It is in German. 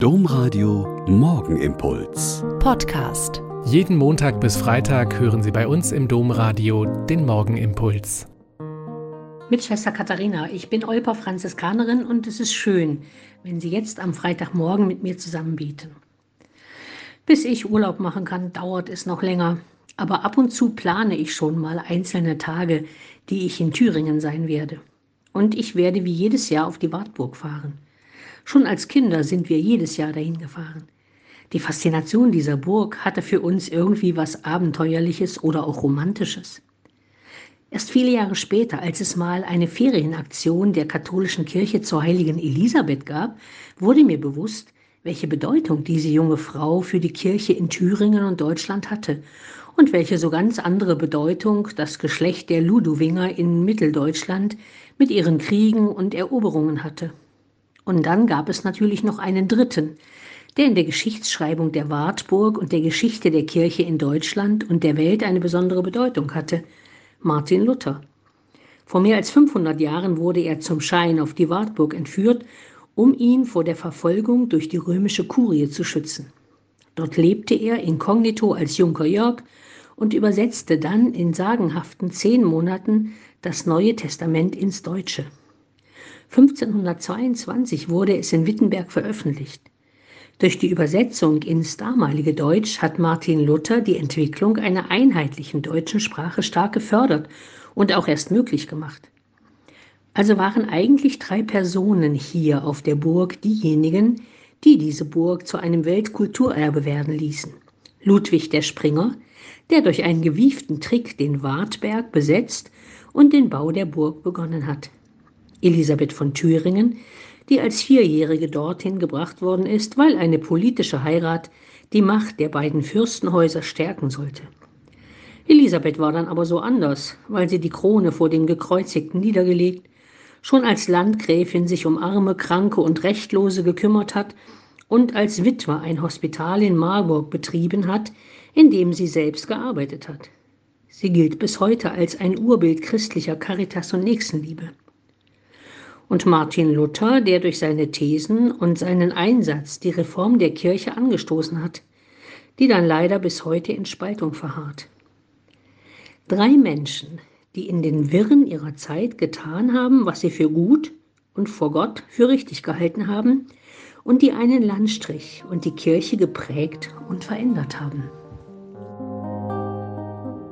Domradio Morgenimpuls. Podcast. Jeden Montag bis Freitag hören Sie bei uns im Domradio den Morgenimpuls. Mit Schwester Katharina, ich bin Olper Franziskanerin und es ist schön, wenn Sie jetzt am Freitagmorgen mit mir zusammen beten. Bis ich Urlaub machen kann, dauert es noch länger, aber ab und zu plane ich schon mal einzelne Tage, die ich in Thüringen sein werde. Und ich werde wie jedes Jahr auf die Wartburg fahren. Schon als Kinder sind wir jedes Jahr dahin gefahren. Die Faszination dieser Burg hatte für uns irgendwie was Abenteuerliches oder auch Romantisches. Erst viele Jahre später, als es mal eine Ferienaktion der katholischen Kirche zur heiligen Elisabeth gab, wurde mir bewusst, welche Bedeutung diese junge Frau für die Kirche in Thüringen und Deutschland hatte und welche so ganz andere Bedeutung das Geschlecht der Ludowinger in Mitteldeutschland mit ihren Kriegen und Eroberungen hatte. Und dann gab es natürlich noch einen dritten, der in der Geschichtsschreibung der Wartburg und der Geschichte der Kirche in Deutschland und der Welt eine besondere Bedeutung hatte, Martin Luther. Vor mehr als 500 Jahren wurde er zum Schein auf die Wartburg entführt, um ihn vor der Verfolgung durch die römische Kurie zu schützen. Dort lebte er inkognito als Junker Jörg und übersetzte dann in sagenhaften zehn Monaten das Neue Testament ins Deutsche. 1522 wurde es in Wittenberg veröffentlicht. Durch die Übersetzung ins damalige Deutsch hat Martin Luther die Entwicklung einer einheitlichen deutschen Sprache stark gefördert und auch erst möglich gemacht. Also waren eigentlich drei Personen hier auf der Burg diejenigen, die diese Burg zu einem Weltkulturerbe werden ließen. Ludwig der Springer, der durch einen gewieften Trick den Wartberg besetzt und den Bau der Burg begonnen hat. Elisabeth von Thüringen, die als Vierjährige dorthin gebracht worden ist, weil eine politische Heirat die Macht der beiden Fürstenhäuser stärken sollte. Elisabeth war dann aber so anders, weil sie die Krone vor den Gekreuzigten niedergelegt, schon als Landgräfin sich um arme, Kranke und Rechtlose gekümmert hat und als Witwer ein Hospital in Marburg betrieben hat, in dem sie selbst gearbeitet hat. Sie gilt bis heute als ein Urbild christlicher Caritas und Nächstenliebe und Martin Luther, der durch seine Thesen und seinen Einsatz die Reform der Kirche angestoßen hat, die dann leider bis heute in Spaltung verharrt. Drei Menschen, die in den Wirren ihrer Zeit getan haben, was sie für gut und vor Gott für richtig gehalten haben und die einen Landstrich und die Kirche geprägt und verändert haben.